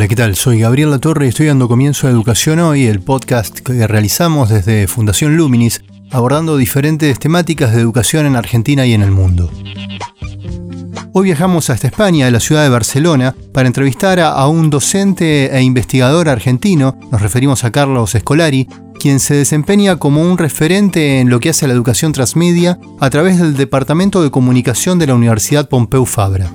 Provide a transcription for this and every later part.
Hola, ¿qué tal? Soy Gabriel Latorre y estoy dando comienzo a Educación Hoy, el podcast que realizamos desde Fundación Luminis, abordando diferentes temáticas de educación en Argentina y en el mundo. Hoy viajamos hasta España, a la ciudad de Barcelona, para entrevistar a, un docente e investigador argentino, nos referimos a Carlos Escolari, quien se desempeña como un referente en lo que hace a la educación transmedia a través del Departamento de Comunicación de la Universidad Pompeu Fabra.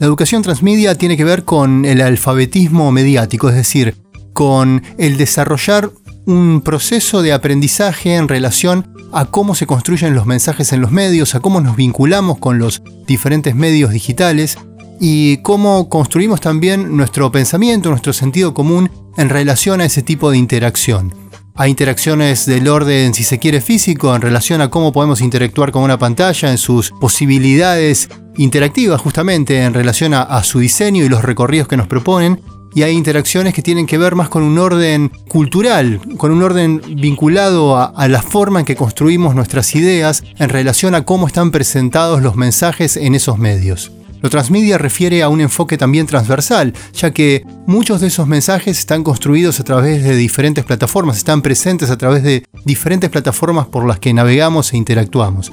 La educación transmedia tiene que ver con el alfabetismo mediático, es decir, con el desarrollar un proceso de aprendizaje en relación a cómo se construyen los mensajes en los medios, a cómo nos vinculamos con los diferentes medios digitales y cómo construimos también nuestro pensamiento, nuestro sentido común en relación a ese tipo de interacción. Hay interacciones del orden, si se quiere, físico en relación a cómo podemos interactuar con una pantalla, en sus posibilidades interactivas justamente en relación a, su diseño y los recorridos que nos proponen. Y hay interacciones que tienen que ver más con un orden cultural, con un orden vinculado a, a la forma en que construimos nuestras ideas en relación a cómo están presentados los mensajes en esos medios. Lo transmedia refiere a un enfoque también transversal, ya que muchos de esos mensajes están construidos a través de diferentes plataformas, están presentes a través de diferentes plataformas por las que navegamos e interactuamos.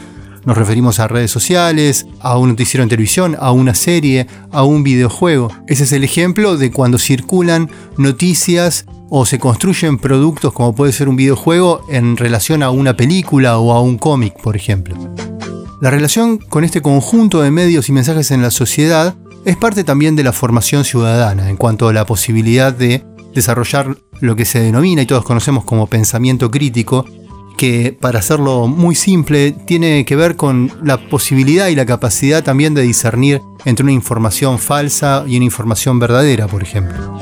Nos referimos a redes sociales, a un noticiero en televisión, a una serie, a un videojuego. Ese es el ejemplo de cuando circulan noticias o se construyen productos como puede ser un videojuego en relación a una película o a un cómic, por ejemplo. La relación con este conjunto de medios y mensajes en la sociedad es parte también de la formación ciudadana en cuanto a la posibilidad de desarrollar lo que se denomina y todos conocemos como pensamiento crítico, que para hacerlo muy simple tiene que ver con la posibilidad y la capacidad también de discernir entre una información falsa y una información verdadera, por ejemplo.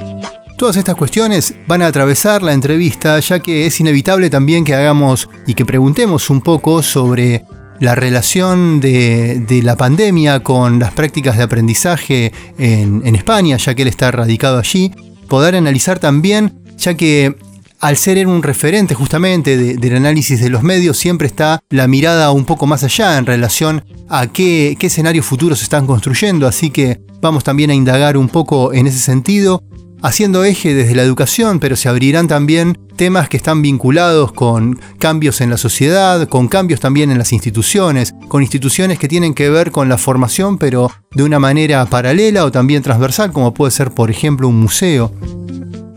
Todas estas cuestiones van a atravesar la entrevista ya que es inevitable también que hagamos y que preguntemos un poco sobre la relación de, la pandemia con las prácticas de aprendizaje en, España, ya que él está radicado allí, poder analizar también, ya que al ser un referente justamente del análisis de los medios, siempre está la mirada un poco más allá en relación a qué, qué escenarios futuros se están construyendo, así que vamos también a indagar un poco en ese sentido haciendo eje desde la educación, pero se abrirán también temas que están vinculados con cambios en la sociedad, con cambios también en las instituciones, con instituciones que tienen que ver con la formación, pero de una manera paralela o también transversal, como puede ser, por ejemplo, un museo.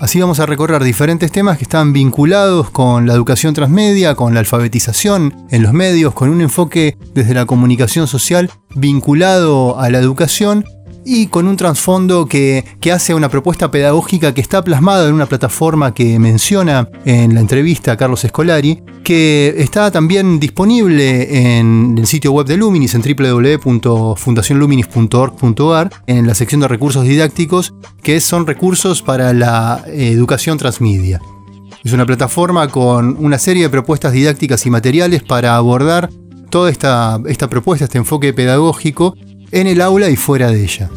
Así vamos a recorrer diferentes temas que están vinculados con la educación transmedia, con la alfabetización en los medios, con un enfoque desde la comunicación social vinculado a la educación y con un trasfondo que, hace una propuesta pedagógica que está plasmada en una plataforma que menciona en la entrevista a Carlos Escolari, que está también disponible en el sitio web de Luminis en www.fundacionluminis.org.ar en la sección de recursos didácticos, que son recursos para la educación transmedia. Es una plataforma con una serie de propuestas didácticas y materiales para abordar toda esta, esta propuesta, este enfoque pedagógico en el aula y fuera de ella.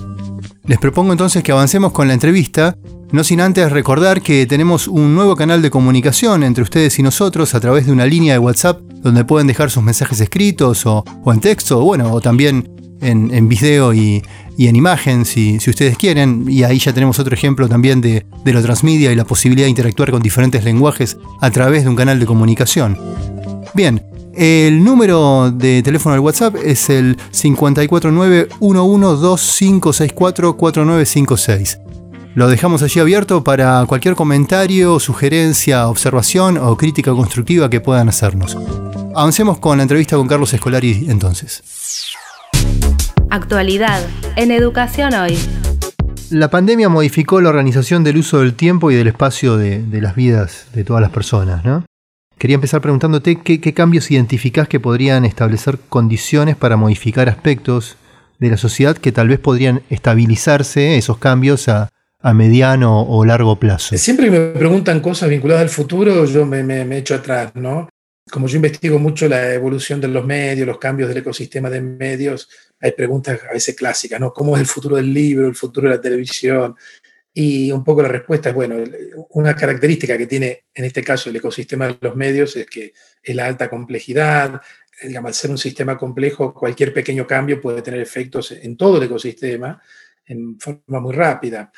Les propongo entonces que avancemos con la entrevista, no sin antes recordar que tenemos un nuevo canal de comunicación entre ustedes y nosotros a través de una línea de WhatsApp donde pueden dejar sus mensajes escritos o, en texto, o bueno, o también en, video y, en imagen si, ustedes quieren. Y ahí ya tenemos otro ejemplo también de, de lo transmedia y la posibilidad de interactuar con diferentes lenguajes a través de un canal de comunicación. Bien, el número de teléfono del WhatsApp es el 549-112564-4956. Lo dejamos allí abierto para cualquier comentario, sugerencia, observación o crítica constructiva que puedan hacernos. Avancemos con la entrevista con Carlos Escolari entonces. Actualidad en Educación Hoy. La pandemia modificó la organización del uso del tiempo y del espacio de, de las vidas de todas las personas, ¿no? Quería empezar preguntándote qué, cambios identificás que podrían establecer condiciones para modificar aspectos de la sociedad que tal vez podrían estabilizarse esos cambios a, mediano o largo plazo? Siempre que me preguntan cosas vinculadas al futuro, yo me, me, echo atrás, ¿no? Como yo investigo mucho la evolución de los medios, los cambios del ecosistema de medios, hay preguntas a veces clásicas, ¿no? ¿Cómo es el futuro del libro, el futuro de la televisión? Y un poco la respuesta es, bueno, una característica que tiene en este caso el ecosistema de los medios es que es la alta complejidad, digamos, al ser un sistema complejo, cualquier pequeño cambio puede tener efectos en todo el ecosistema en forma muy rápida.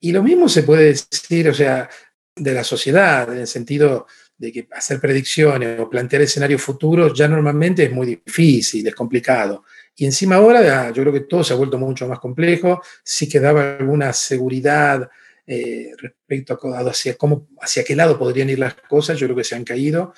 Y lo mismo se puede decir, o sea, de la sociedad, en el sentido de que hacer predicciones o plantear escenarios futuros ya normalmente es muy difícil, es complicado. Y encima ahora yo creo que todo se ha vuelto mucho más complejo, sí que daba alguna seguridad eh, respecto a hacia, cómo, hacia qué lado podrían ir las cosas, yo creo que se han caído.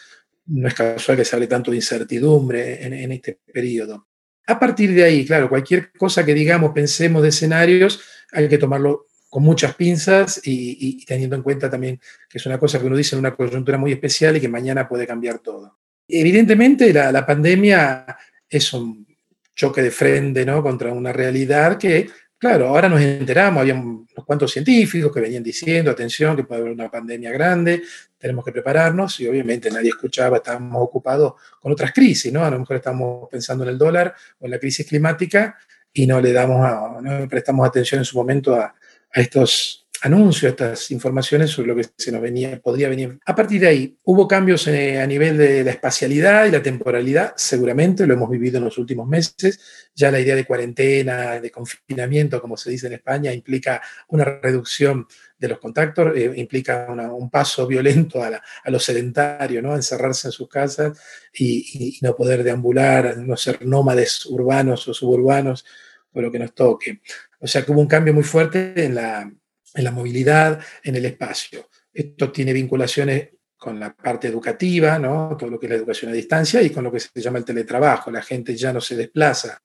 No es casual que se hable tanto de incertidumbre en, en este periodo. A partir de ahí, claro, cualquier cosa que digamos, pensemos de escenarios, hay que tomarlo con muchas pinzas y, teniendo en cuenta también que es una cosa que uno dice en una coyuntura muy especial y que mañana puede cambiar todo. Evidentemente, la, la pandemia es un choque de frente ¿no? contra una realidad que, claro, ahora nos enteramos, había unos cuantos científicos que venían diciendo, atención, que puede haber una pandemia grande, tenemos que prepararnos y obviamente nadie escuchaba, estábamos ocupados con otras crisis, ¿no? A lo mejor estamos pensando en el dólar o en la crisis climática y no le damos, no prestamos atención en su momento a, a estos anuncios, estas informaciones sobre lo que se nos venía, podría venir. A partir de ahí, hubo cambios eh, a nivel de la espacialidad y la temporalidad, seguramente lo hemos vivido en los últimos meses. Ya la idea de cuarentena, de confinamiento, como se dice en España, implica una reducción de los contactos, eh, implica un paso violento a, lo sedentario, encerrarse en sus casas y, y no poder deambular, no ser nómades urbanos o suburbanos, por lo que nos toque. O sea que hubo un cambio muy fuerte en la, en la movilidad, en el espacio. Esto tiene vinculaciones con la parte educativa, ¿no? todo lo que es la educación a distancia y con lo que se llama el teletrabajo. La gente ya no se desplaza,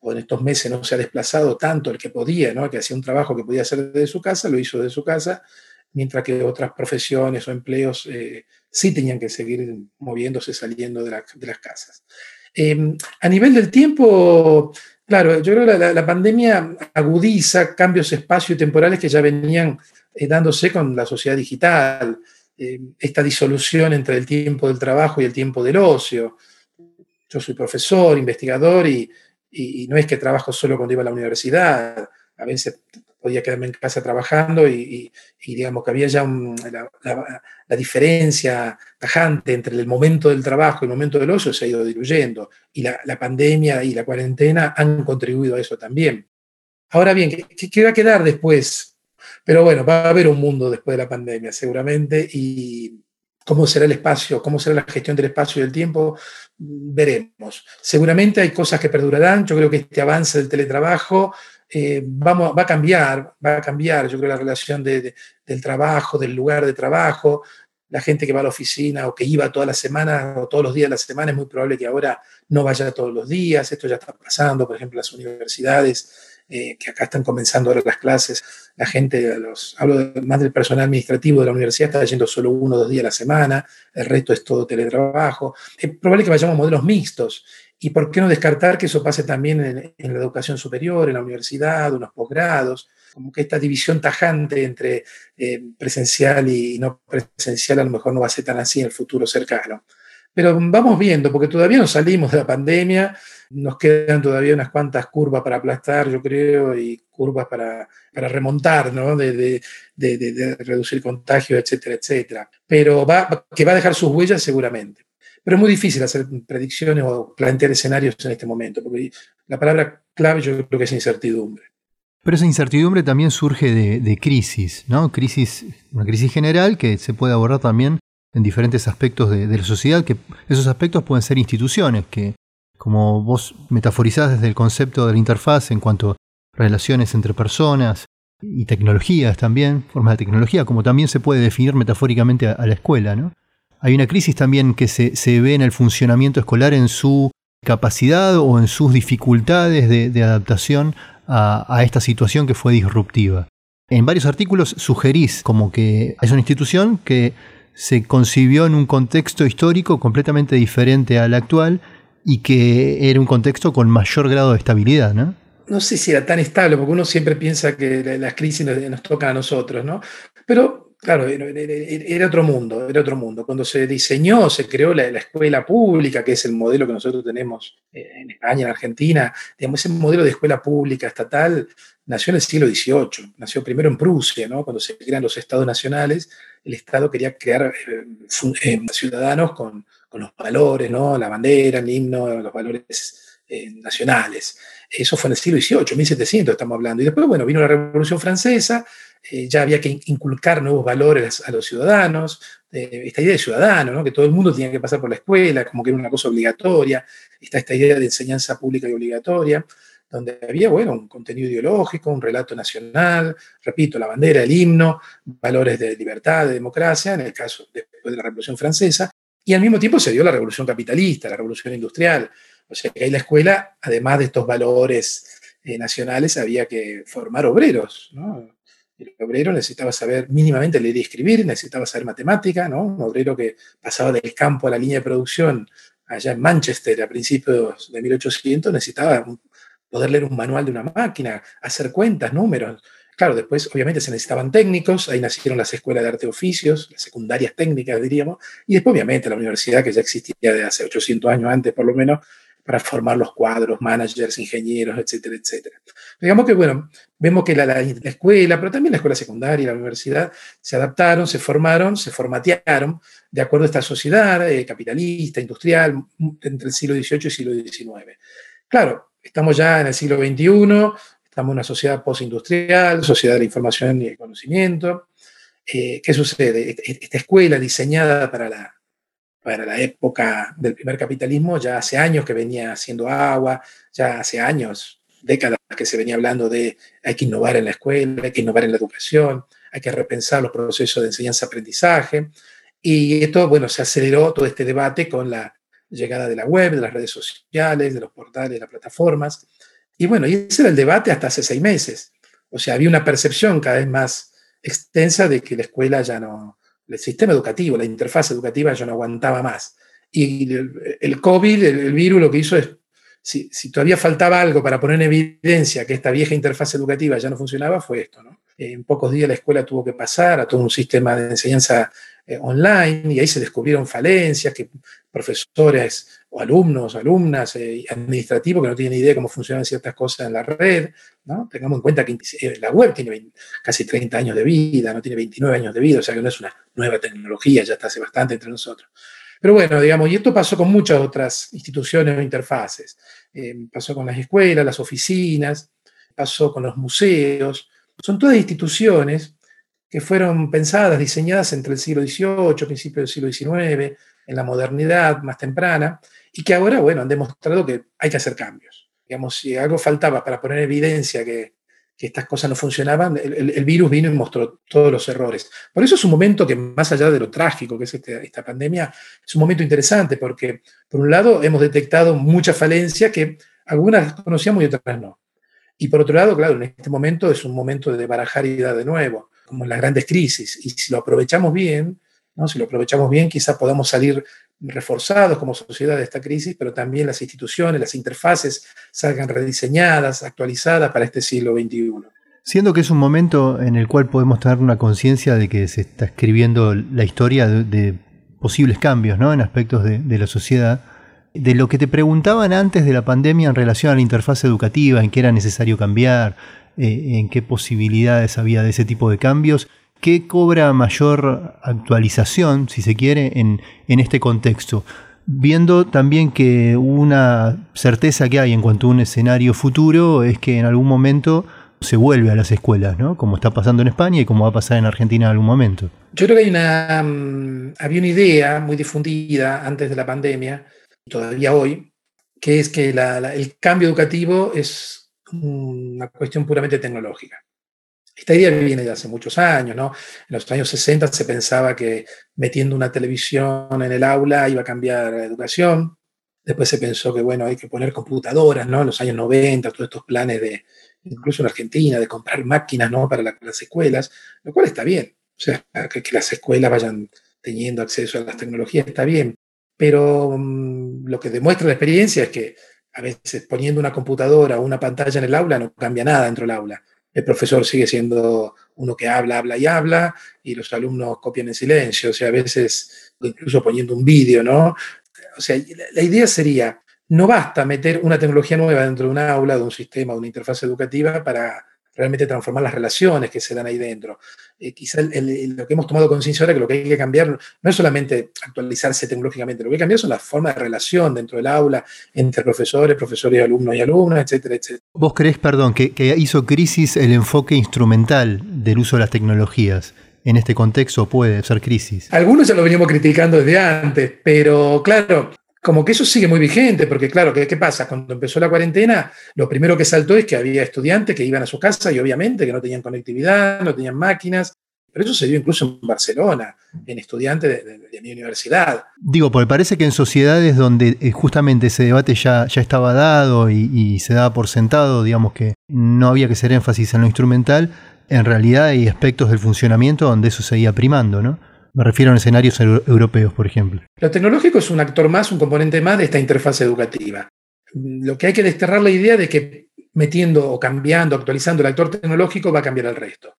o en estos meses no se ha desplazado tanto el que podía, ¿no? que hacía un trabajo que podía hacer desde su casa, lo hizo desde su casa, mientras que otras profesiones o empleos eh, sí tenían que seguir moviéndose, saliendo de, las casas. Em, a nivel del tiempo, Claro, yo creo que la, pandemia agudiza cambios espacio y temporales que ya venían eh, dándose con la sociedad digital, eh, esta disolución entre el tiempo del trabajo y el tiempo del ocio. Yo soy profesor, investigador y, y no es que trabajo solo cuando iba a la universidad, a veces podía quedarme en casa trabajando y, digamos que había ya la, diferencia tajante entre el momento del trabajo y el momento del ocio se ha ido diluyendo y la, pandemia y la cuarentena han contribuido a eso también. Ahora bien, ¿qué, va a quedar después? Pero bueno, va a haber un mundo después de la pandemia seguramente y cómo será el espacio, cómo será la gestión del espacio y del tiempo, veremos. Seguramente hay cosas que perdurarán, yo creo que este avance del teletrabajo eh, va a cambiar, va a cambiar, yo creo, la relación del trabajo, del lugar de trabajo. La gente que va a la oficina o que iba todas las semanas o todos los días de la semana es muy probable que ahora no vaya todos los días. Esto ya está pasando, por ejemplo, las universidades, eh, que acá están comenzando ahora las clases. La gente, los, hablo más del personal administrativo de la universidad, está yendo solo uno o dos días a la semana, el resto es todo teletrabajo. Es probable que vayamos a modelos mixtos ¿Y por qué no descartar que eso pase también en, la educación superior, en la universidad, en los posgrados? Como que esta división tajante entre eh, presencial y no presencial a lo mejor no va a ser tan así en el futuro cercano. Pero vamos viendo, porque todavía no salimos de la pandemia, nos quedan todavía unas cuantas curvas para aplastar, yo creo, y curvas para, para remontar, ¿no? De, de, de, de reducir contagios, etcétera, etcétera. Pero va, que va a dejar sus huellas seguramente. Pero es muy difícil hacer predicciones o plantear escenarios en este momento, porque la palabra clave yo creo que es incertidumbre. Pero esa incertidumbre también surge de, crisis, ¿no? Crisis, una crisis general que se puede abordar también en diferentes aspectos de, la sociedad, que esos aspectos pueden ser instituciones, que como vos metaforizás desde el concepto de la interfaz en cuanto a relaciones entre personas y tecnologías también, formas de tecnología, como también se puede definir metafóricamente a la escuela, ¿no? Hay una crisis también que se, ve en el funcionamiento escolar en su capacidad o en sus dificultades de, adaptación a, esta situación que fue disruptiva. En varios artículos sugerís como que es una institución que se concibió en un contexto histórico completamente diferente al actual y que era un contexto con mayor grado de estabilidad, ¿no? no sé si era tan estable, porque uno siempre piensa que las crisis nos, tocan a nosotros, ¿no? Pero claro, era otro mundo, era otro mundo. Cuando se diseñó, se creó la, escuela pública, que es el modelo que nosotros tenemos eh, en España, en Argentina, digamos, ese modelo de escuela pública estatal nació en el siglo XVIII, nació primero en Prusia, ¿no? Cuando se crean los estados nacionales, el Estado quería crear eh, eh, ciudadanos con, los valores, ¿no? La bandera, el himno, los valores nacionales. Eso fue en el siglo XVIII, 1700 estamos hablando. Y después, bueno, vino la Revolución Francesa, eh, ya había que inculcar nuevos valores a los ciudadanos, eh, esta idea de ciudadano, ¿no? que todo el mundo tenía que pasar por la escuela, como que era una cosa obligatoria, está esta idea de enseñanza pública y obligatoria, donde había, bueno, un contenido ideológico, un relato nacional, repito, la bandera, el himno, valores de libertad, de democracia, en el caso después de la Revolución Francesa, y al mismo tiempo se dio la Revolución Capitalista, la Revolución Industrial, o sea que ahí la escuela, además de estos valores eh, nacionales, había que formar obreros, ¿no? El obrero necesitaba saber mínimamente leer y escribir, necesitaba saber matemática, ¿no? Un obrero que pasaba del campo a la línea de producción allá en Manchester a principios de 1800 necesitaba poder leer un manual de una máquina, hacer cuentas, números. Claro, después obviamente se necesitaban técnicos, ahí nacieron las escuelas de arte oficios, las secundarias técnicas diríamos, y después obviamente la universidad que ya existía de hace 800 años antes por lo menos, para formar los cuadros, managers, ingenieros, etcétera, etcétera. Digamos que, bueno, vemos que la, escuela, pero también la escuela secundaria, la universidad, se adaptaron, se formaron, se formatearon de acuerdo a esta sociedad eh, capitalista, industrial, entre el siglo XVIII y el siglo XIX. Claro, estamos ya en el siglo XXI, estamos en una sociedad postindustrial, sociedad de la información y el conocimiento. Eh, ¿Qué sucede? Esta escuela diseñada para la, para la época del primer capitalismo, ya hace años que venía haciendo agua, ya hace años, décadas que se venía hablando de hay que innovar en la escuela, hay que innovar en la educación, hay que repensar los procesos de enseñanza-aprendizaje. Y esto, bueno, se aceleró todo este debate con la llegada de la web, de las redes sociales, de los portales, de las plataformas. Y bueno, y ese era el debate hasta hace seis meses. O sea, había una percepción cada vez más extensa de que la escuela ya no, el sistema educativo, la interfaz educativa ya no aguantaba más. Y el, COVID, el, virus, lo que hizo es, si, todavía faltaba algo para poner en evidencia que esta vieja interfaz educativa ya no funcionaba, fue esto. ¿no? En pocos días la escuela tuvo que pasar a todo un sistema de enseñanza eh, online y ahí se descubrieron falencias que profesores o alumnos, alumnas, eh, administrativos que no tienen idea de cómo funcionan ciertas cosas en la red. ¿no? Tengamos en cuenta que eh, la web tiene casi 30 años de vida, no tiene 29 años de vida, o sea que no es una nueva tecnología, ya está hace bastante entre nosotros. Pero bueno, digamos, y esto pasó con muchas otras instituciones o interfaces. Eh, pasó con las escuelas, las oficinas, pasó con los museos. Son todas instituciones que fueron pensadas, diseñadas entre el siglo XVIII, principios del siglo XIX, en la modernidad más temprana, y que ahora, bueno, han demostrado que hay que hacer cambios. Digamos, si algo faltaba para poner evidencia que, estas cosas no funcionaban, el, virus vino y mostró todos los errores. Por eso es un momento que, más allá de lo trágico que es este, esta pandemia, es un momento interesante, porque, por un lado, hemos detectado muchas falencias que algunas conocíamos y otras no. Y por otro lado, claro, en este momento es un momento de barajar y dar de nuevo, como en las grandes crisis. Y si lo aprovechamos bien, si lo aprovechamos bien, quizás podamos salir reforzados como sociedad de esta crisis, pero también las instituciones, las interfaces salgan rediseñadas, actualizadas para este siglo XXI. Siendo que es un momento en el cual podemos tener una conciencia de que se está escribiendo la historia de, posibles cambios ¿no? en aspectos de, la sociedad, de lo que te preguntaban antes de la pandemia en relación a la interfaz educativa, en qué era necesario cambiar, eh, en qué posibilidades había de ese tipo de cambios, ¿Qué cobra mayor actualización, si se quiere, en, este contexto? Viendo también que una certeza que hay en cuanto a un escenario futuro es que en algún momento se vuelve a las escuelas, ¿no? Como está pasando en España y como va a pasar en Argentina en algún momento. Yo creo que hay una, mm, había una idea muy difundida antes de la pandemia, todavía hoy, que es que el cambio educativo es una cuestión puramente tecnológica. Esta idea viene de hace muchos años, ¿no? En los años 60 se pensaba que metiendo una televisión en el aula iba a cambiar la educación. Después se pensó que, bueno, hay que poner computadoras, ¿no? En los años 90, todos estos planes de, incluso en Argentina, de comprar máquinas, ¿no? Para las escuelas, lo cual está bien. O sea, que, las escuelas vayan teniendo acceso a las tecnologías está bien. Pero mm, lo que demuestra la experiencia es que a veces poniendo una computadora o una pantalla en el aula no cambia nada dentro del aula. El profesor sigue siendo uno que habla, habla y habla, y los alumnos copian en silencio, o sea, a veces incluso poniendo un vídeo, ¿no? O sea, la idea sería, no basta meter una tecnología nueva dentro de un aula, de un sistema, de una interfaz educativa para realmente transformar las relaciones que se dan ahí dentro. Eh, quizá lo que hemos tomado conciencia ahora que lo que hay que cambiar no es solamente actualizarse tecnológicamente, lo que hay que cambiar son las formas de relación dentro del aula, entre profesores, profesores, alumnos y alumnas, etcétera, etcétera. ¿Vos crees, perdón, que, que hizo crisis el enfoque instrumental del uso de las tecnologías? en este contexto puede ser crisis. Algunos ya lo veníamos criticando desde antes, pero claro, como que eso sigue muy vigente, porque claro, ¿qué, ¿qué, pasa? Cuando empezó la cuarentena, lo primero que saltó es que había estudiantes que iban a su casa y obviamente que no tenían conectividad, no tenían máquinas, pero eso se dio incluso en Barcelona, en estudiantes de, mi universidad. Digo, porque parece que en sociedades donde eh, justamente ese debate ya, ya estaba dado y, y se daba por sentado, digamos que no había que hacer énfasis en lo instrumental, en realidad hay aspectos del funcionamiento donde eso seguía primando, ¿no? Me refiero a escenarios europeos, por ejemplo. Lo tecnológico es un actor más, un componente más de esta interfaz educativa. Lo que hay que desterrar la idea de que metiendo o cambiando, actualizando el actor tecnológico va a cambiar el resto.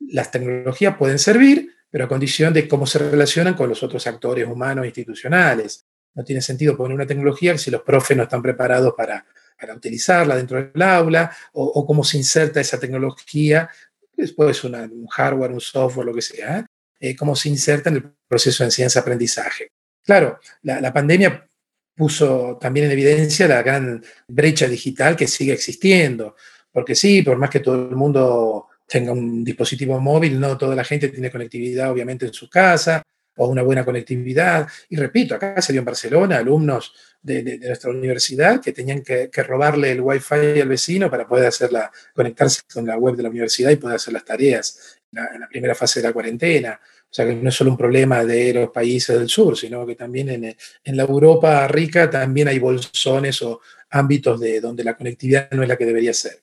Las tecnologías pueden servir, pero a condición de cómo se relacionan con los otros actores humanos e institucionales. No tiene sentido poner una tecnología si los profes no están preparados para, para utilizarla dentro del aula o, cómo se inserta esa tecnología, después una, un hardware, un software, lo que sea, eh, cómo se inserta en el proceso de enseñanza-aprendizaje. Claro, la, pandemia puso también en evidencia la gran brecha digital que sigue existiendo, porque sí, por más que todo el mundo tenga un dispositivo móvil, no toda la gente tiene conectividad obviamente en su casa o una buena conectividad. Y repito, acá se dio en Barcelona alumnos de, nuestra universidad que tenían que, que, robarle el wifi al vecino para poder hacerla, conectarse con la web de la universidad y poder hacer las tareas la, la primera fase de la cuarentena. O sea que no es solo un problema de los países del sur, sino que también en, en la Europa rica también hay bolsones o ámbitos de donde la conectividad no es la que debería ser.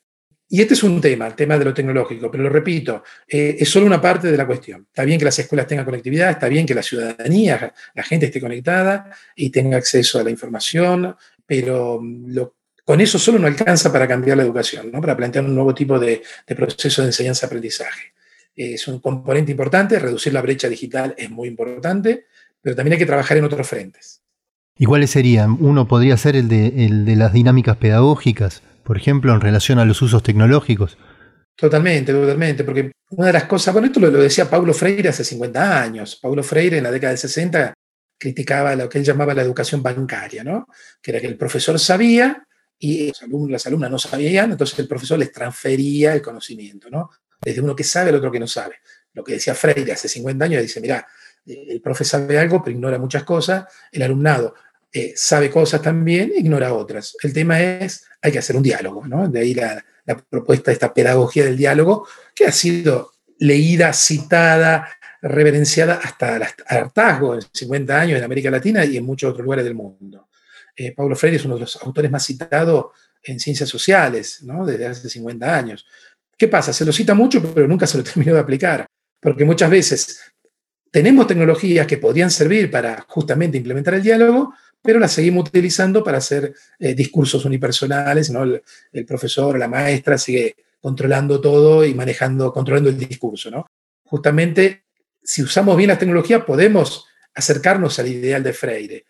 Y este es un tema, el tema de lo tecnológico, pero lo repito, eh, es solo una parte de la cuestión. Está bien que las escuelas tengan conectividad, está bien que la ciudadanía, la gente esté conectada y tenga acceso a la información, pero lo, con eso solo no alcanza para cambiar la educación, ¿no? para plantear un nuevo tipo de, de proceso de enseñanza-aprendizaje es un componente importante, reducir la brecha digital es muy importante, pero también hay que trabajar en otros frentes. ¿Y cuáles serían? Uno podría ser el de, el de las dinámicas pedagógicas, por ejemplo, en relación a los usos tecnológicos. Totalmente, totalmente, porque una de las cosas, bueno, esto lo, lo, decía Paulo Freire hace 50 años. Paulo Freire en la década del 60 criticaba lo que él llamaba la educación bancaria, ¿no? Que era que el profesor sabía y los alumnos, las alumnas no sabían, entonces el profesor les transfería el conocimiento, ¿no? Desde uno que sabe al otro que no sabe. Lo que decía Freire hace 50 años, dice, mira, el profe sabe algo, pero ignora muchas cosas, el alumnado eh, sabe cosas también, ignora otras. El tema es, hay que hacer un diálogo, ¿no? De ahí la, la propuesta de esta pedagogía del diálogo, que ha sido leída, citada, reverenciada hasta el hartazgo en 50 años en América Latina y en muchos otros lugares del mundo. Eh, Paulo Freire es uno de los autores más citados en ciencias sociales, ¿no? Desde hace 50 años. ¿Qué pasa? Se lo cita mucho, pero nunca se lo terminó de aplicar, porque muchas veces tenemos tecnologías que podrían servir para justamente implementar el diálogo, pero las seguimos utilizando para hacer eh, discursos unipersonales, ¿no? El, profesor, la maestra sigue controlando todo y manejando, controlando el discurso, ¿no? Justamente, si usamos bien las tecnologías, podemos acercarnos al ideal de Freire,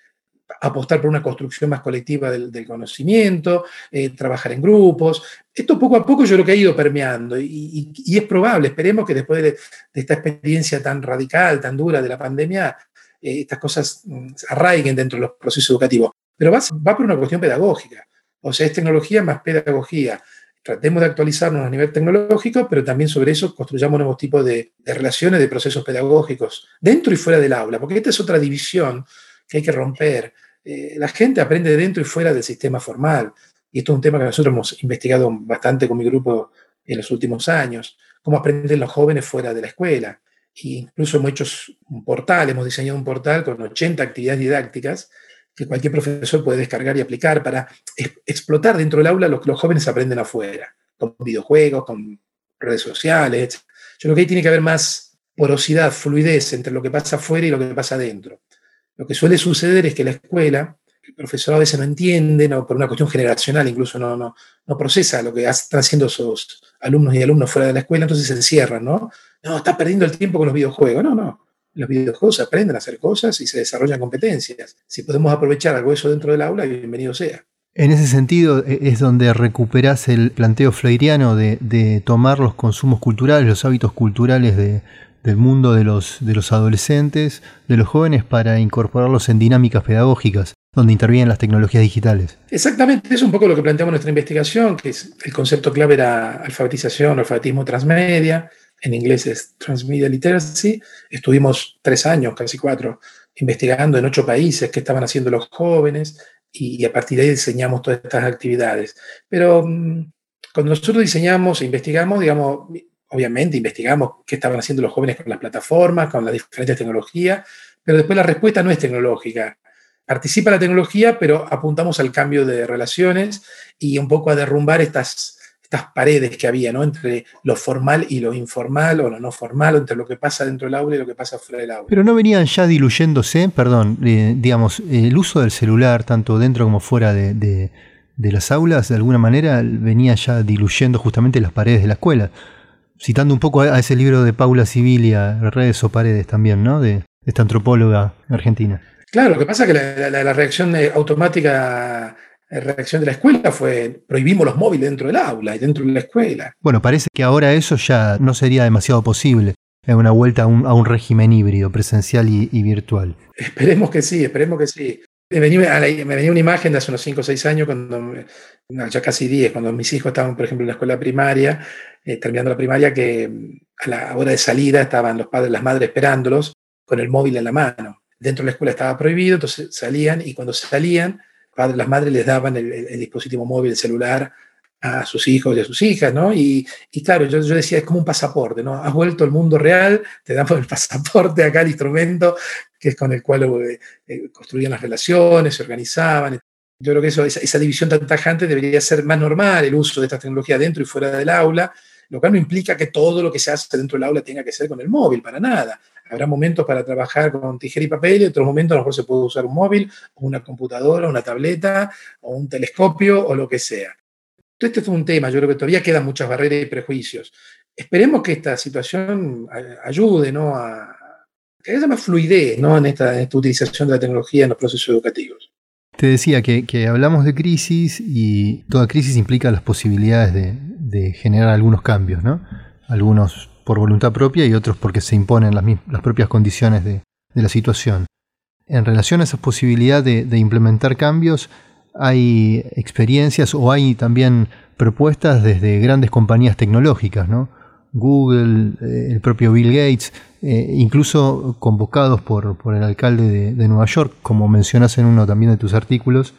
apostar por una construcción más colectiva del, conocimiento, eh, trabajar en grupos. Esto poco a poco yo creo que ha ido permeando y, y, y es probable, esperemos que después de, de, esta experiencia tan radical, tan dura de la pandemia, eh, estas cosas mm, arraiguen dentro de los procesos educativos. Pero va, va por una cuestión pedagógica, o sea, es tecnología más pedagogía. Tratemos de actualizarnos a nivel tecnológico, pero también sobre eso construyamos nuevos tipos de, de relaciones, de procesos pedagógicos, dentro y fuera del aula, porque esta es otra división que hay que romper. Eh, la gente aprende dentro y fuera del sistema formal. Y esto es un tema que nosotros hemos investigado bastante con mi grupo en los últimos años. Cómo aprenden los jóvenes fuera de la escuela. E incluso hemos hecho un portal, hemos diseñado un portal con 80 actividades didácticas que cualquier profesor puede descargar y aplicar para explotar dentro del aula lo que los jóvenes aprenden afuera, con videojuegos, con redes sociales. Etc. Yo creo que ahí tiene que haber más porosidad, fluidez entre lo que pasa afuera y lo que pasa adentro. Lo que suele suceder es que la escuela el profesor a veces no entiende, no, por una cuestión generacional, incluso no, no, no procesa lo que están haciendo sus alumnos y alumnos fuera de la escuela, entonces se encierran, ¿no? No, está perdiendo el tiempo con los videojuegos. No, no. Los videojuegos aprenden a hacer cosas y se desarrollan competencias. Si podemos aprovechar algo de eso dentro del aula, bienvenido sea. En ese sentido e, es donde recuperás el planteo fleiriano de, de tomar los consumos culturales, los hábitos culturales de, del mundo de los, de los adolescentes, de los jóvenes, para incorporarlos en dinámicas pedagógicas, donde intervienen las tecnologías digitales. Exactamente, es un poco lo que planteamos en nuestra investigación, que es, el concepto clave era alfabetización, alfabetismo transmedia, en inglés es Transmedia Literacy. Estuvimos tres años, casi cuatro, investigando en ocho países qué estaban haciendo los jóvenes y, a partir de ahí diseñamos todas estas actividades. Pero mm, cuando nosotros diseñamos e investigamos, digamos, obviamente investigamos qué estaban haciendo los jóvenes con las plataformas, con las diferentes tecnologías, pero después la respuesta no es tecnológica. Participa la tecnología, pero apuntamos al cambio de relaciones y un poco a derrumbar estas, estas paredes que había ¿no? entre lo formal y lo informal o lo no formal, entre lo que pasa dentro del aula y lo que pasa fuera del aula. Pero no venían ya diluyéndose, perdón, eh, digamos, el uso del celular, tanto dentro como fuera de, de las aulas, de alguna manera venía ya diluyendo justamente las paredes de la escuela citando un poco a ese libro de Paula Sibilia, Redes o Paredes también, ¿no? De esta antropóloga argentina. Claro, lo que pasa es que la, reacción automática, la reacción de la escuela fue prohibimos los móviles dentro del aula y dentro de la escuela. Bueno, parece que ahora eso ya no sería demasiado posible. Es una vuelta a un, régimen híbrido, presencial y, virtual. Esperemos que sí, esperemos que sí. Me venía, me venía, una imagen de hace unos 5 o 6 años, cuando, ya casi 10, cuando mis hijos estaban, por ejemplo, en la escuela primaria, eh, terminando la primaria, que mm, a la hora de salida estaban los padres, las madres esperándolos con el móvil en la mano. Dentro de la escuela estaba prohibido, entonces salían y cuando salían, padres, las madres les daban el, dispositivo móvil, el celular a sus hijos y a sus hijas, ¿no? Y, claro, yo, decía, es como un pasaporte, ¿no? Has vuelto al mundo real, te damos el pasaporte acá, el instrumento, que es con el cual eh, eh, construían las relaciones, se organizaban. Yo creo que esa, división tan tajante debería ser más normal, el uso de esta tecnología dentro y fuera del aula, lo cual no implica que todo lo que se hace dentro del aula tenga que ser con el móvil, para nada. Habrá momentos para trabajar con tijera y papel y otros momentos a lo mejor se puede usar un móvil, una computadora, una tableta, o un telescopio, o lo que sea. Este es un tema, yo creo que todavía quedan muchas barreras y prejuicios. Esperemos que esta situación ayude ¿no? a que haya más fluidez ¿no? en, esta, utilización de la tecnología en los procesos educativos. Te decía que, hablamos de crisis y toda crisis implica las posibilidades de, de generar algunos cambios, ¿no? Algunos por voluntad propia y otros porque se imponen las, las propias condiciones de, la situación. En relación a esa posibilidad de, implementar cambios, hay experiencias o hay también propuestas desde grandes compañías tecnológicas, ¿no? Google, eh, el propio Bill Gates, eh, incluso convocados por, por el alcalde de, Nueva York, como mencionas en uno también de tus artículos,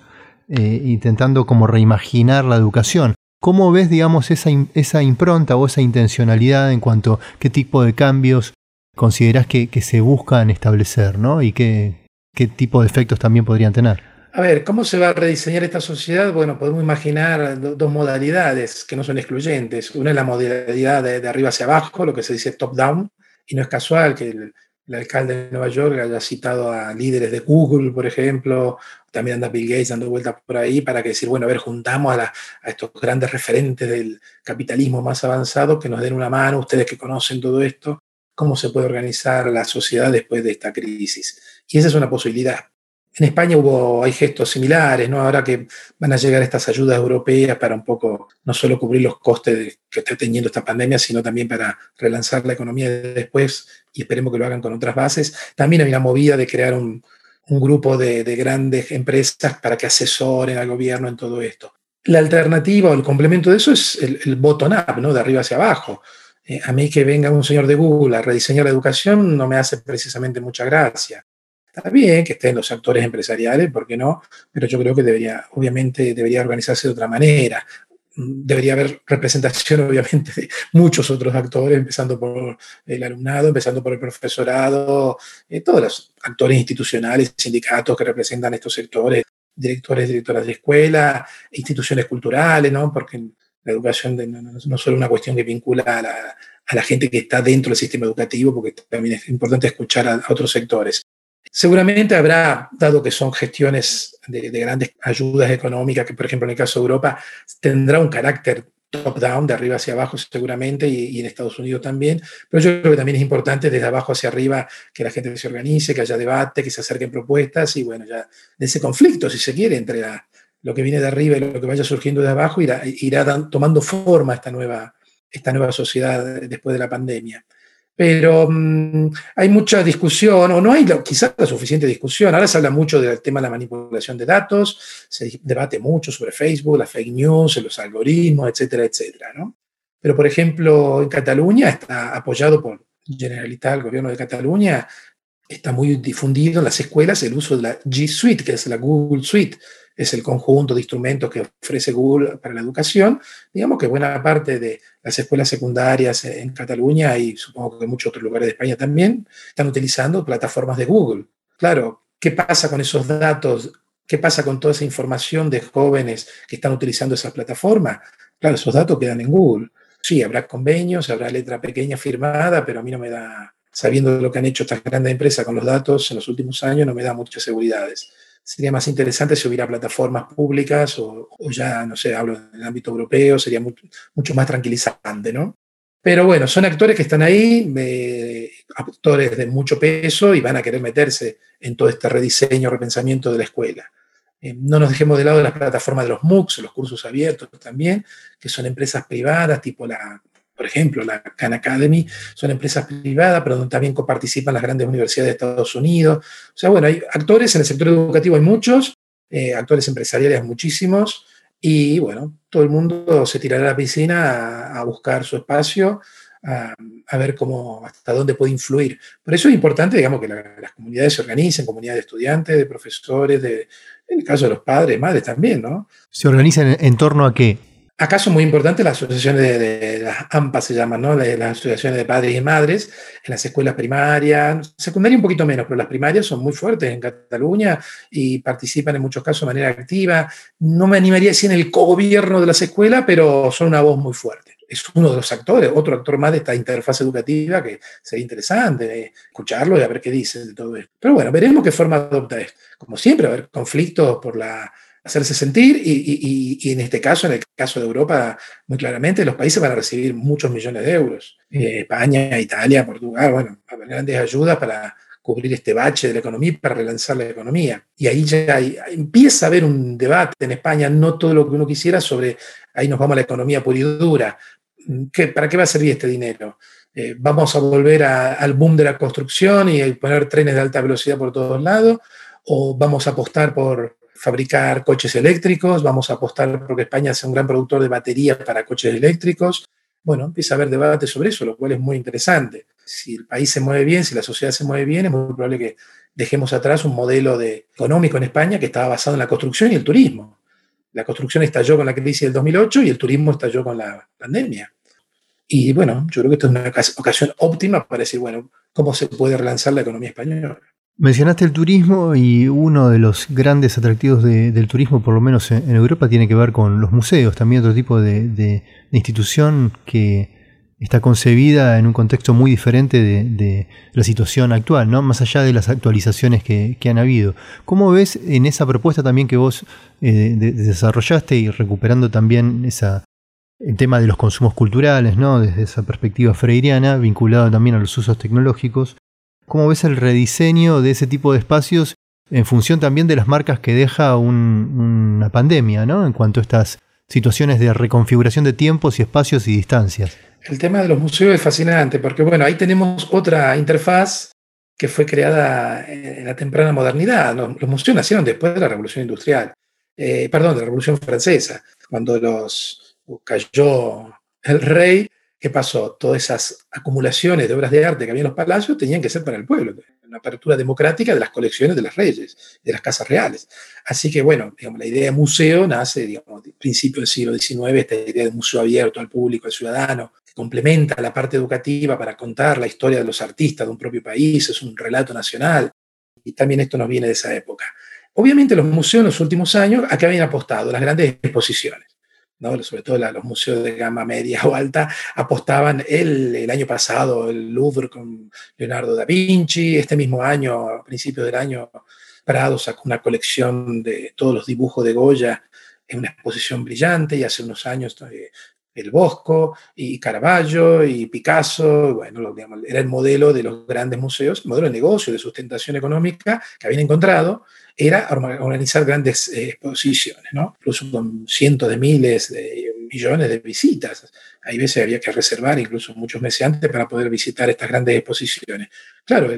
eh, intentando como reimaginar la educación. ¿Cómo ves, digamos, esa, esa impronta o esa intencionalidad en cuanto a qué tipo de cambios consideras que, se buscan establecer, ¿no? Y qué, qué tipo de efectos también podrían tener? A ver, ¿cómo se va a rediseñar esta sociedad? Bueno, podemos imaginar dos modalidades que no son excluyentes. Una es la modalidad de, arriba hacia abajo, lo que se dice top-down, y no es casual que el, alcalde de Nueva York haya citado a líderes de Google, por ejemplo, también anda Bill Gates dando vueltas por ahí para que decir, bueno, a ver, juntamos a, estos grandes referentes del capitalismo más avanzado que nos den una mano, ustedes que conocen todo esto, cómo se puede organizar la sociedad después de esta crisis. Y esa es una posibilidad. En España hubo, hay gestos similares, ¿no? Ahora que van a llegar estas ayudas europeas para un poco no solo cubrir los costes que está teniendo esta pandemia, sino también para relanzar la economía después y esperemos que lo hagan con otras bases. También hay una movida de crear un, grupo de, grandes empresas para que asesoren al gobierno en todo esto. La alternativa o el complemento de eso es el, bottom-up, ¿no? De arriba hacia abajo. Eh, a mí que venga un señor de Google a rediseñar la educación no me hace precisamente mucha gracia. Está bien que estén los actores empresariales, ¿por qué no? Pero yo creo que debería, obviamente, debería organizarse de otra manera. Debería haber representación, obviamente, de muchos otros actores, empezando por el alumnado, empezando por el profesorado, eh, todos los actores institucionales, sindicatos que representan estos sectores, directores, directoras de escuela, instituciones culturales, ¿no? Porque la educación no, es solo una cuestión que vincula a la, gente que está dentro del sistema educativo, porque también es importante escuchar a otros sectores. Seguramente habrá, dado que son gestiones de, grandes ayudas económicas, que por ejemplo en el caso de Europa tendrá un carácter top-down, de arriba hacia abajo seguramente, y, en Estados Unidos también, pero yo creo que también es importante desde abajo hacia arriba que la gente se organice, que haya debate, que se acerquen propuestas y bueno, ya ese conflicto, si se quiere, entre lo que viene de arriba y lo que vaya surgiendo de abajo, irá, tomando forma esta nueva sociedad después de la pandemia pero mm, hay mucha discusión, o no hay quizás la suficiente discusión. Ahora se habla mucho del tema de la manipulación de datos, se debate mucho sobre Facebook, las fake news, los algoritmos, etcétera, etcétera. ¿no? Pero, por ejemplo, en Cataluña está apoyado por Generalitat, el gobierno de Cataluña, está muy difundido en las escuelas el uso de la G Suite, que es la Google Suite, es el conjunto de instrumentos que ofrece Google para la educación. Digamos que buena parte de las escuelas secundarias en Cataluña y supongo que en muchos otros lugares de España también están utilizando plataformas de Google. Claro, ¿qué pasa con esos datos? ¿Qué pasa con toda esa información de jóvenes que están utilizando esas plataformas? Claro, esos datos quedan en Google. Sí, habrá convenios, habrá letra pequeña firmada, pero a mí no me da, sabiendo lo que han hecho estas grandes empresas con los datos en los últimos años, no me da muchas seguridades sería más interesante si hubiera plataformas públicas o, ya, no sé, hablo en el ámbito europeo, sería mucho, mucho más tranquilizante, ¿no? Pero bueno, son actores que están ahí, actores de mucho peso y van a querer meterse en todo este rediseño, repensamiento de la escuela. Eh, no nos dejemos de lado de las plataformas de los MOOCs, los cursos abiertos también, que son empresas privadas, tipo la por ejemplo, la Khan Academy, son empresas privadas, pero donde también coparticipan las grandes universidades de Estados Unidos. O sea, bueno, hay actores en el sector educativo, hay muchos, eh, actores empresariales muchísimos, y bueno, todo el mundo se tirará a la piscina a, buscar su espacio, a, ver cómo, hasta dónde puede influir. Por eso es importante, digamos, que las comunidades se organicen, comunidades de estudiantes, de profesores, de, en el caso de los padres, madres también, ¿no? ¿Se organizan en torno a qué? ¿Acaso muy importante las asociaciones de, las AMPA se llaman, ¿no? las asociaciones de padres y madres en las escuelas primarias, secundaria un poquito menos, pero las primarias son muy fuertes en Cataluña y participan en muchos casos de manera activa. No me animaría a decir en el co-gobierno de las escuelas, pero son una voz muy fuerte. Es uno de los actores, otro actor más de esta interfaz educativa que sería interesante escucharlo y a ver qué dice de todo esto. Pero bueno, veremos qué forma adopta. Como siempre, a haber conflictos por la hacerse sentir y, en este caso, en el caso de Europa, muy claramente, los países van a recibir muchos millones de euros. Eh, España, Italia, Portugal, bueno, grandes ayudas para cubrir este bache de la economía y para relanzar la economía. Y ahí ya empieza a haber un debate en España, no todo lo que uno quisiera sobre, ahí nos vamos a la economía pura y dura. ¿Qué, ¿Para qué va a servir este dinero? Eh, ¿Vamos a volver al boom de la construcción y poner trenes de alta velocidad por todos lados? ¿O vamos a apostar por fabricar coches eléctricos, vamos a apostar porque España sea un gran productor de baterías para coches eléctricos. Bueno, empieza a haber debate sobre eso, lo cual es muy interesante. Si el país se mueve bien, si la sociedad se mueve bien, es muy probable que dejemos atrás un modelo de, económico en España que estaba basado en la construcción y el turismo. La construcción estalló con la crisis del 2008 y el turismo estalló con la pandemia. Y bueno, yo creo que esto es una ocasión óptima para decir, bueno, ¿cómo se puede relanzar la economía española? Mencionaste el turismo y uno de los grandes atractivos del turismo, por lo menos en, Europa, tiene que ver con los museos, también otro tipo de, institución que está concebida en un contexto muy diferente de, la situación actual, ¿no? más allá de las actualizaciones que, han habido. ¿Cómo ves en esa propuesta también que vos eh, desarrollaste y recuperando también esa, el tema de los consumos culturales, ¿no? desde esa perspectiva freiriana, vinculado también a los usos tecnológicos? ¿Cómo ves el rediseño de ese tipo de espacios en función también de las marcas que deja una pandemia, ¿no? En cuanto a estas situaciones de reconfiguración de tiempos y espacios y distancias. El tema de los museos es fascinante porque, bueno, ahí tenemos otra interfaz que fue creada en la temprana modernidad. Los, museos nacieron después de la Revolución Industrial, eh, perdón, de la Revolución Francesa, cuando los cayó el rey ¿Qué pasó? Todas esas acumulaciones de obras de arte que había en los palacios tenían que ser para el pueblo, una apertura democrática de las colecciones de las reyes, de las casas reales. Así que, bueno, digamos, la idea de museo nace, digamos, a principios del siglo XIX, esta idea de museo abierto al público, al ciudadano, que complementa la parte educativa para contar la historia de los artistas de un propio país, es un relato nacional, y también esto nos viene de esa época. Obviamente los museos en los últimos años, ¿a qué habían apostado? Las grandes exposiciones. Sobre todo los museos de gama media o alta, apostaban el, el año pasado el Louvre con Leonardo da Vinci, este mismo año, a principios del año, Prado sacó una colección de todos los dibujos de Goya en una exposición brillante y hace unos años eh, el Bosco y Caravaggio y Picasso, bueno, era el modelo de los grandes museos, el modelo de negocio, de sustentación económica que habían encontrado, era organizar grandes eh, exposiciones, ¿no? incluso con cientos de miles de millones de visitas. Hay veces había que reservar incluso muchos meses antes para poder visitar estas grandes exposiciones. Claro,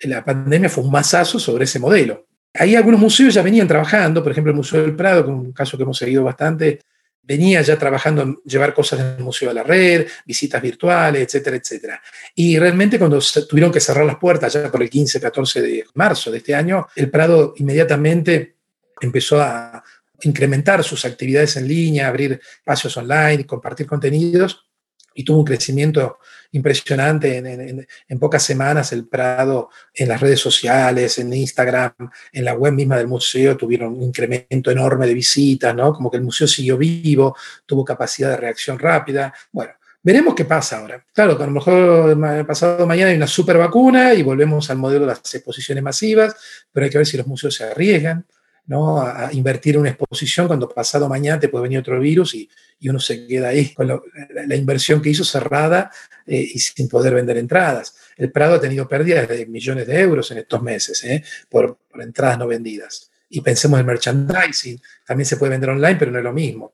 la pandemia fue un masazo sobre ese modelo. Ahí algunos museos ya venían trabajando, por ejemplo el Museo del Prado, que es un caso que hemos seguido bastante, venía ya trabajando en llevar cosas en el Museo de la Red, visitas virtuales, etcétera, etcétera. Y realmente cuando tuvieron que cerrar las puertas ya por el 15, 14 de marzo de este año, el Prado inmediatamente empezó a incrementar sus actividades en línea, abrir espacios online, compartir contenidos y tuvo un crecimiento impresionante en, pocas semanas. El Prado en las redes sociales, en Instagram, en la web misma del museo tuvieron un incremento enorme de visitas, ¿no? Como que el museo siguió vivo, tuvo capacidad de reacción rápida. Bueno, Veremos qué pasa ahora. Claro, que a lo mejor pasado mañana hay una super vacuna y volvemos al modelo de las exposiciones masivas, pero hay que ver si los museos se arriesgan, ¿no? a, invertir en una exposición cuando pasado mañana te puede venir otro virus y, y uno se queda ahí con la, inversión que hizo cerrada eh, y sin poder vender entradas. El Prado ha tenido pérdidas de millones de euros en estos meses ¿eh? por, entradas no vendidas. Y pensemos en merchandising, también se puede vender online, pero no es lo mismo.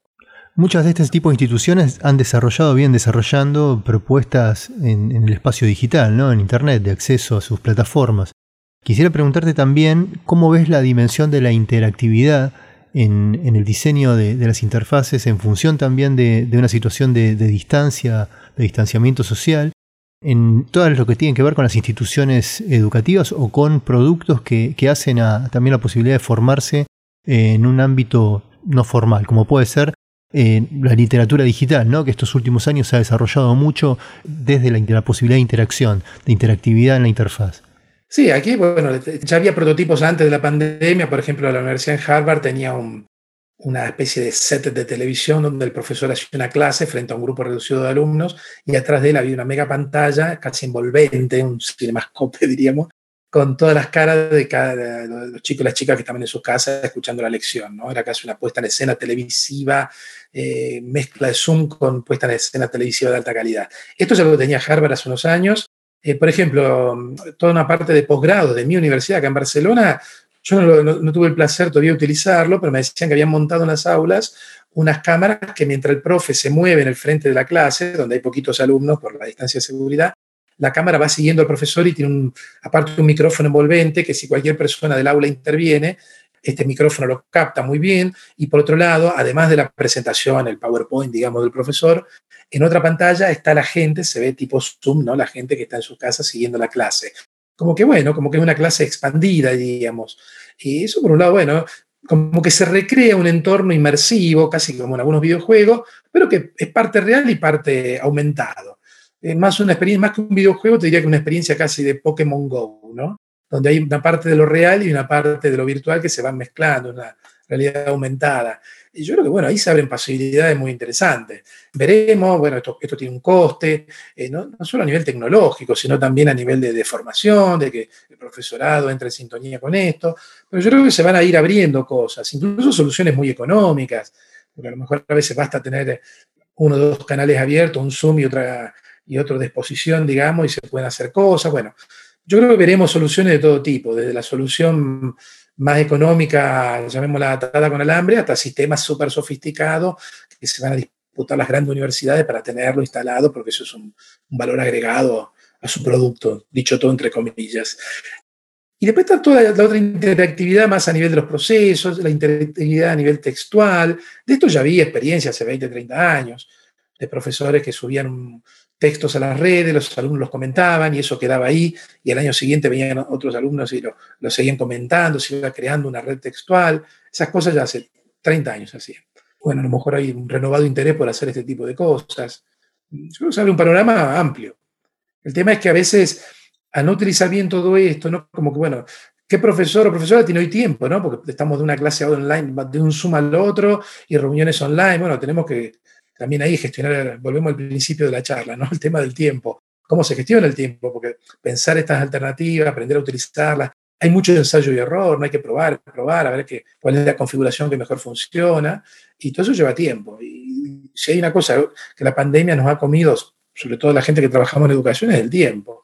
Muchas de este tipo de instituciones han desarrollado, bien desarrollando propuestas en, en, el espacio digital, ¿no? en Internet, de acceso a sus plataformas. Quisiera preguntarte también cómo ves la dimensión de la interactividad en, el diseño de, las interfaces en función también de, una situación de, distancia, de distanciamiento social, en todo lo que tiene que ver con las instituciones educativas o con productos que, hacen también la posibilidad de formarse en un ámbito no formal, como puede ser eh, la literatura digital, ¿no? que estos últimos años se ha desarrollado mucho desde la posibilidad de interacción, de interactividad en la interfaz. Sí, aquí, bueno, ya había prototipos antes de la pandemia. Por ejemplo, la Universidad de Harvard tenía una especie de set de televisión donde el profesor hacía una clase frente a un grupo reducido de alumnos y atrás de él había una mega pantalla casi envolvente, un cinemascope, diríamos, con todas las caras de, los chicos y las chicas que estaban en sus casas escuchando la lección. ¿no? Era casi una puesta en escena televisiva, eh, mezcla de Zoom con puesta en escena televisiva de alta calidad. Esto ya lo tenía Harvard hace unos años eh, por ejemplo, toda una parte de posgrado de mi universidad acá en Barcelona, yo no, tuve el placer todavía de utilizarlo, pero me decían que habían montado en las aulas unas cámaras que mientras el profe se mueve en el frente de la clase, donde hay poquitos alumnos por la distancia de seguridad, la cámara va siguiendo al profesor y tiene un, aparte un micrófono envolvente que si cualquier persona del aula interviene, este micrófono lo capta muy bien. Y por otro lado, además de la presentación, el PowerPoint, digamos, del profesor, en otra pantalla está la gente, se ve tipo Zoom, ¿no? La gente que está en su casa siguiendo la clase. Como que bueno, como que es una clase expandida, digamos. Y eso por un lado, bueno, como que se recrea un entorno inmersivo, casi como en algunos videojuegos, pero que es parte real y parte aumentado. Es más una experiencia, más que un videojuego, te diría que una experiencia casi de Pokémon Go, ¿no? donde hay una parte de lo real y una parte de lo virtual que se van mezclando, una realidad aumentada. Y yo creo que, bueno, ahí se abren posibilidades muy interesantes. Veremos, bueno, esto, esto tiene un coste, eh, no, solo a nivel tecnológico, sino también a nivel de, formación, de que el profesorado entre en sintonía con esto, pero yo creo que se van a ir abriendo cosas, incluso soluciones muy económicas, porque a lo mejor a veces basta tener uno o dos canales abiertos, un Zoom y, otra, y otro de exposición, digamos, y se pueden hacer cosas. Bueno, yo creo que veremos soluciones de todo tipo, desde la solución más económica, llamémosla atada con alambre, hasta sistemas súper sofisticados que se van a disputar las grandes universidades para tenerlo instalado, porque eso es un, valor agregado a su producto, dicho todo entre comillas. Y después está toda la otra interactividad más a nivel de los procesos, la interactividad a nivel textual. De esto ya había experiencia hace 20, 30 años, de profesores que subían textos a las redes, los alumnos los comentaban y eso quedaba ahí, y el año siguiente venían otros alumnos y lo, seguían comentando, se iba creando una red textual, esas cosas ya hace 30 años hacían. Bueno, a lo mejor hay un renovado interés por hacer este tipo de cosas. Yo creo abre un panorama amplio. El tema es que a veces, al no utilizar bien todo esto, ¿no? como que, bueno, ¿Qué profesor o profesora tiene hoy tiempo, no? Porque estamos de una clase online, de un Zoom al otro y reuniones online. Bueno, tenemos que también ahí gestionar, volvemos al principio de la charla, ¿no? El tema del tiempo. ¿Cómo se gestiona el tiempo? Porque pensar estas alternativas, aprender a utilizarlas, hay mucho ensayo y error, no hay que probar, probar, a ver qué, cuál es la configuración que mejor funciona, y todo eso lleva tiempo. Y si hay una cosa que la pandemia nos ha comido, sobre todo la gente que trabajamos en educación, es el tiempo.